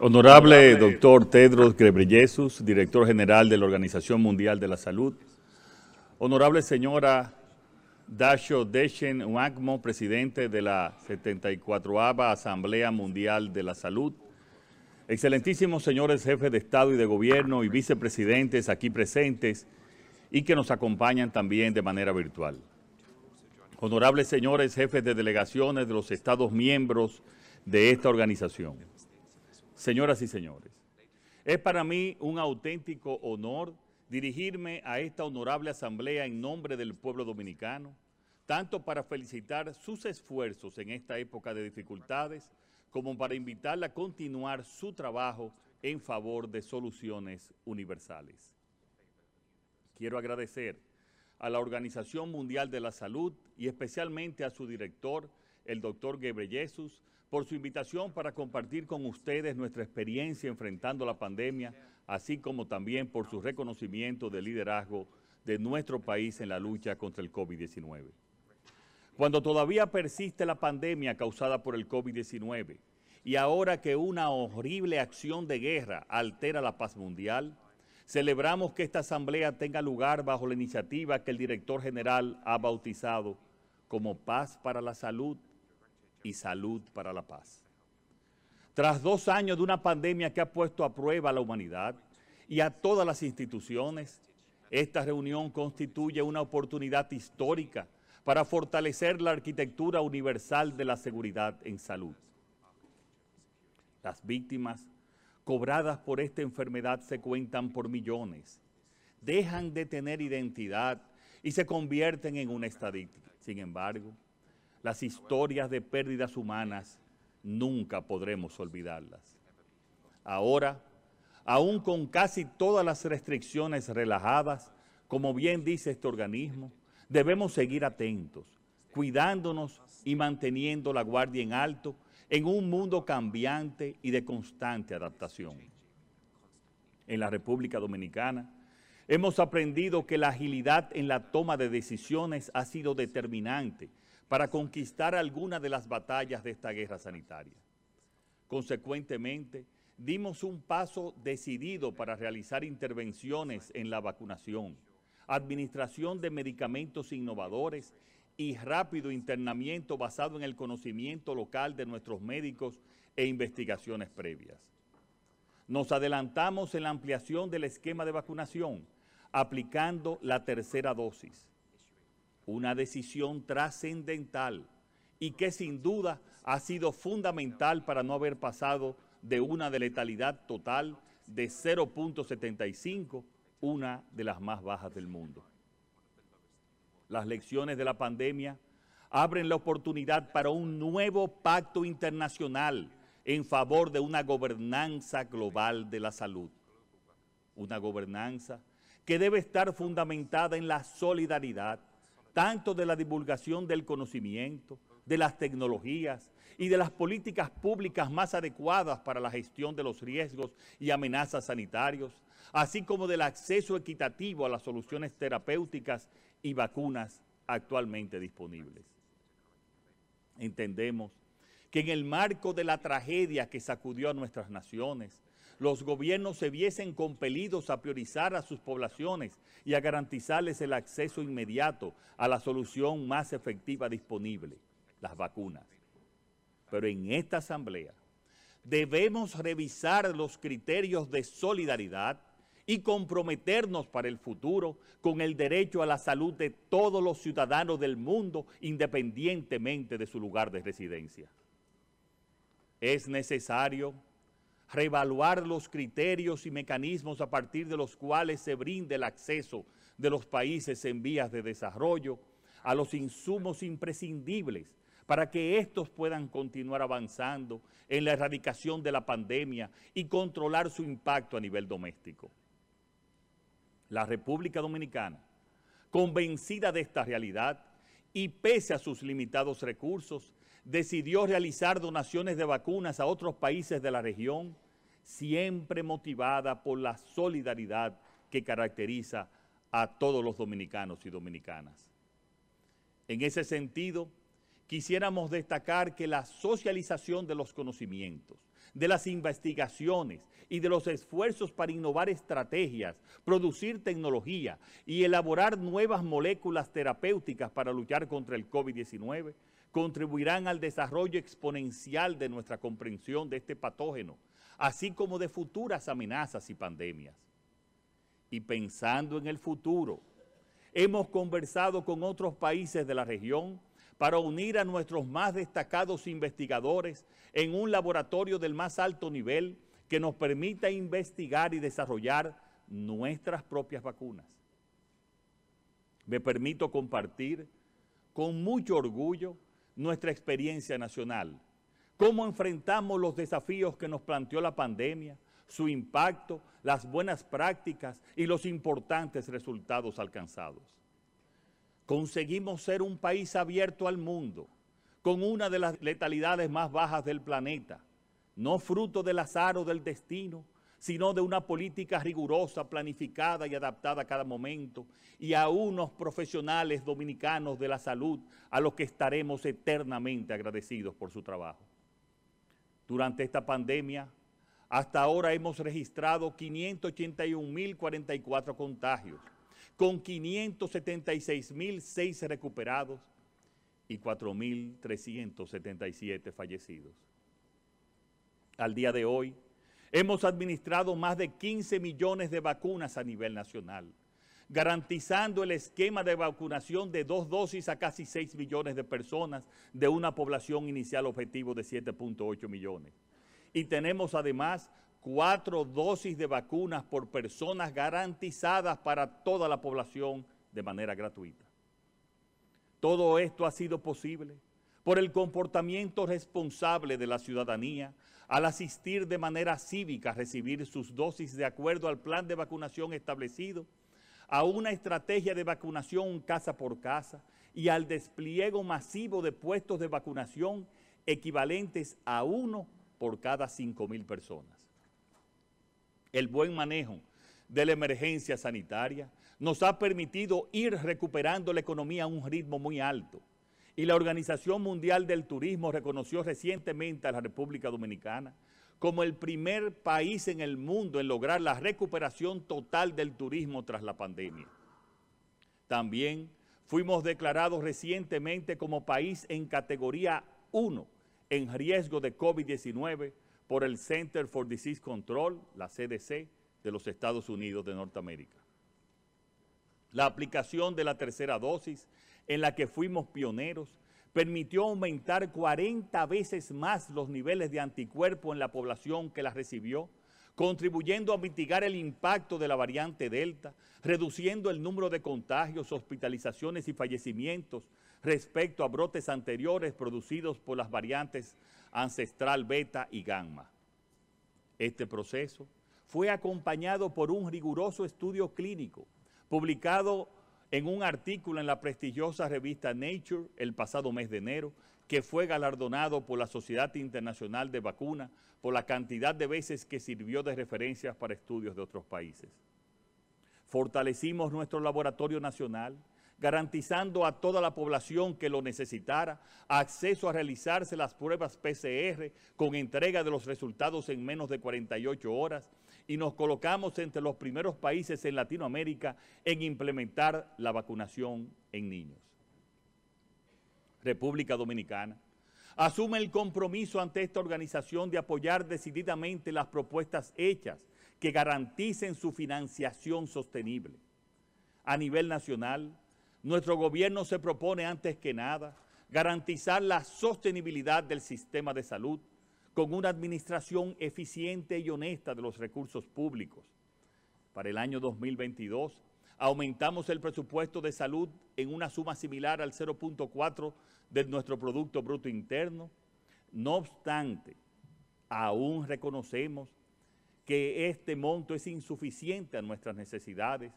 Honorable doctor Tedros Ghebreyesus, director general de la Organización Mundial de la Salud. Honorable señora Dasho Deshen Wangmo, presidente de la 74 Asamblea Mundial de la Salud. Excelentísimos señores jefes de Estado y de Gobierno y vicepresidentes aquí presentes y que nos acompañan también de manera virtual. Honorables señores jefes de delegaciones de los Estados miembros de esta organización Señoras y señores, es para mí un auténtico honor dirigirme a esta honorable asamblea en nombre del pueblo dominicano, tanto para felicitar sus esfuerzos en esta época de dificultades, como para invitarla a continuar su trabajo en favor de soluciones universales. Quiero agradecer a la Organización Mundial de la Salud y especialmente a su director, el doctor Ghebreyesus, por su invitación para compartir con ustedes nuestra experiencia enfrentando la pandemia, así como también por su reconocimiento de liderazgo de nuestro país en la lucha contra el COVID-19. Cuando todavía persiste la pandemia causada por el COVID-19 y ahora que una horrible acción de guerra altera la paz mundial, celebramos que esta asamblea tenga lugar bajo la iniciativa que el director general ha bautizado como Paz para la Salud y salud para la paz. Tras dos años de una pandemia que ha puesto a prueba a la humanidad y a todas las instituciones, esta reunión constituye una oportunidad histórica para fortalecer la arquitectura universal de la seguridad en salud. Las víctimas cobradas por esta enfermedad se cuentan por millones, dejan de tener identidad y se convierten en una estadística. Sin embargo, las historias de pérdidas humanas nunca podremos olvidarlas. Ahora, aún con casi todas las restricciones relajadas, como bien dice este organismo, debemos seguir atentos, cuidándonos y manteniendo la guardia en alto en un mundo cambiante y de constante adaptación. En la República Dominicana, hemos aprendido que la agilidad en la toma de decisiones ha sido determinante para conquistar alguna de las batallas de esta guerra sanitaria. Consecuentemente, dimos un paso decidido para realizar intervenciones en la vacunación, administración de medicamentos innovadores y rápido internamiento basado en el conocimiento local de nuestros médicos e investigaciones previas. Nos adelantamos en la ampliación del esquema de vacunación, aplicando la tercera dosis una decisión trascendental y que sin duda ha sido fundamental para no haber pasado de una de letalidad total de 0.75, una de las más bajas del mundo. Las lecciones de la pandemia abren la oportunidad para un nuevo pacto internacional en favor de una gobernanza global de la salud. Una gobernanza que debe estar fundamentada en la solidaridad, tanto de la divulgación del conocimiento, de las tecnologías y de las políticas públicas más adecuadas para la gestión de los riesgos y amenazas sanitarios, así como del acceso equitativo a las soluciones terapéuticas y vacunas actualmente disponibles. Entendemos que en el marco de la tragedia que sacudió a nuestras naciones, los gobiernos se viesen compelidos a priorizar a sus poblaciones y a garantizarles el acceso inmediato a la solución más efectiva disponible, las vacunas. Pero en esta asamblea debemos revisar los criterios de solidaridad y comprometernos para el futuro con el derecho a la salud de todos los ciudadanos del mundo independientemente de su lugar de residencia. Es necesario reevaluar los criterios y mecanismos a partir de los cuales se brinde el acceso de los países en vías de desarrollo a los insumos imprescindibles para que estos puedan continuar avanzando en la erradicación de la pandemia y controlar su impacto a nivel doméstico. La República Dominicana, convencida de esta realidad y pese a sus limitados recursos, decidió realizar donaciones de vacunas a otros países de la región, siempre motivada por la solidaridad que caracteriza a todos los dominicanos y dominicanas. En ese sentido, quisiéramos destacar que la socialización de los conocimientos, de las investigaciones y de los esfuerzos para innovar estrategias, producir tecnología y elaborar nuevas moléculas terapéuticas para luchar contra el COVID-19, contribuirán al desarrollo exponencial de nuestra comprensión de este patógeno, así como de futuras amenazas y pandemias. Y pensando en el futuro, hemos conversado con otros países de la región para unir a nuestros más destacados investigadores en un laboratorio del más alto nivel que nos permita investigar y desarrollar nuestras propias vacunas. Me permito compartir con mucho orgullo nuestra experiencia nacional, cómo enfrentamos los desafíos que nos planteó la pandemia, su impacto, las buenas prácticas y los importantes resultados alcanzados conseguimos ser un país abierto al mundo, con una de las letalidades más bajas del planeta, no fruto del azar o del destino, sino de una política rigurosa, planificada y adaptada a cada momento, y a unos profesionales dominicanos de la salud a los que estaremos eternamente agradecidos por su trabajo. Durante esta pandemia, hasta ahora hemos registrado 581.044 contagios, con 576.006 recuperados y 4.377 fallecidos. Al día de hoy, hemos administrado más de 15 millones de vacunas a nivel nacional, garantizando el esquema de vacunación de dos dosis a casi 6 millones de personas de una población inicial objetivo de 7.8 millones. Y tenemos además cuatro dosis de vacunas por personas garantizadas para toda la población de manera gratuita. Todo esto ha sido posible por el comportamiento responsable de la ciudadanía al asistir de manera cívica a recibir sus dosis de acuerdo al plan de vacunación establecido, a una estrategia de vacunación casa por casa y al despliegue masivo de puestos de vacunación equivalentes a uno por cada cinco mil personas el buen manejo de la emergencia sanitaria nos ha permitido ir recuperando la economía a un ritmo muy alto. Y la Organización Mundial del Turismo reconoció recientemente a la República Dominicana como el primer país en el mundo en lograr la recuperación total del turismo tras la pandemia. También fuimos declarados recientemente como país en categoría 1 en riesgo de COVID-19 por el Center for Disease Control, la CDC, de los Estados Unidos de Norteamérica. La aplicación de la tercera dosis, en la que fuimos pioneros, permitió aumentar 40 veces más los niveles de anticuerpo en la población que la recibió, contribuyendo a mitigar el impacto de la variante Delta, reduciendo el número de contagios, hospitalizaciones y fallecimientos respecto a brotes anteriores producidos por las variantes ancestral beta y gamma. Este proceso fue acompañado por un riguroso estudio clínico publicado en un artículo en la prestigiosa revista Nature el pasado mes de enero, que fue galardonado por la Sociedad Internacional de Vacuna por la cantidad de veces que sirvió de referencias para estudios de otros países. Fortalecimos nuestro laboratorio nacional, garantizando a toda la población que lo necesitara acceso a realizarse las pruebas PCR con entrega de los resultados en menos de 48 horas y nos colocamos entre los primeros países en Latinoamérica en implementar la vacunación en niños. República Dominicana asume el compromiso ante esta organización de apoyar decididamente las propuestas hechas que garanticen su financiación sostenible. A nivel nacional, nuestro gobierno se propone antes que nada garantizar la sostenibilidad del sistema de salud con una administración eficiente y honesta de los recursos públicos. Para el año 2022 aumentamos el presupuesto de salud en una suma similar al 0.4 de nuestro Producto Bruto Interno. No obstante, aún reconocemos que este monto es insuficiente a nuestras necesidades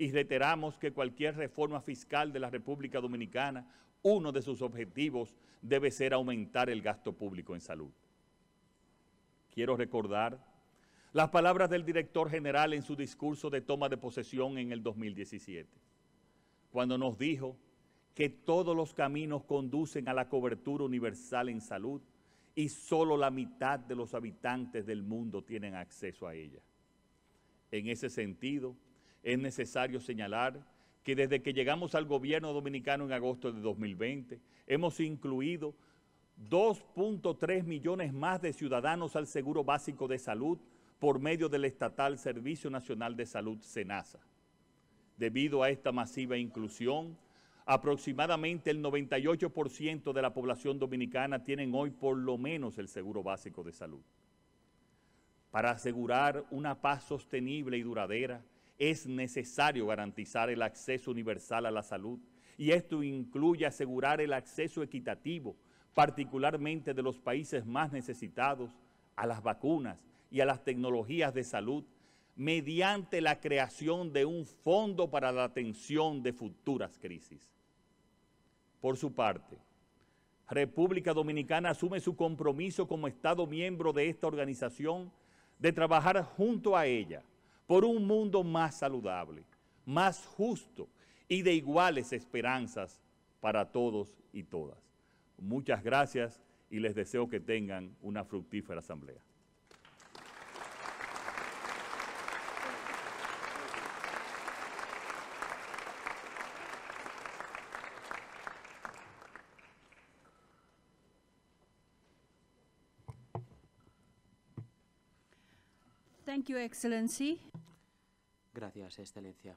y reiteramos que cualquier reforma fiscal de la República Dominicana, uno de sus objetivos debe ser aumentar el gasto público en salud. Quiero recordar las palabras del director general en su discurso de toma de posesión en el 2017, cuando nos dijo que todos los caminos conducen a la cobertura universal en salud y solo la mitad de los habitantes del mundo tienen acceso a ella. En ese sentido, es necesario señalar que desde que llegamos al gobierno dominicano en agosto de 2020, hemos incluido 2.3 millones más de ciudadanos al Seguro Básico de Salud por medio del estatal Servicio Nacional de Salud, SENASA. Debido a esta masiva inclusión, aproximadamente el 98% de la población dominicana tienen hoy por lo menos el Seguro Básico de Salud. Para asegurar una paz sostenible y duradera, es necesario garantizar el acceso universal a la salud y esto incluye asegurar el acceso equitativo, particularmente de los países más necesitados, a las vacunas y a las tecnologías de salud mediante la creación de un fondo para la atención de futuras crisis. Por su parte, República Dominicana asume su compromiso como Estado miembro de esta organización de trabajar junto a ella por un mundo más saludable, más justo y de iguales esperanzas para todos y todas. Muchas gracias y les deseo que tengan una fructífera asamblea. Thank you, Excellency. Gracias, Excelencia.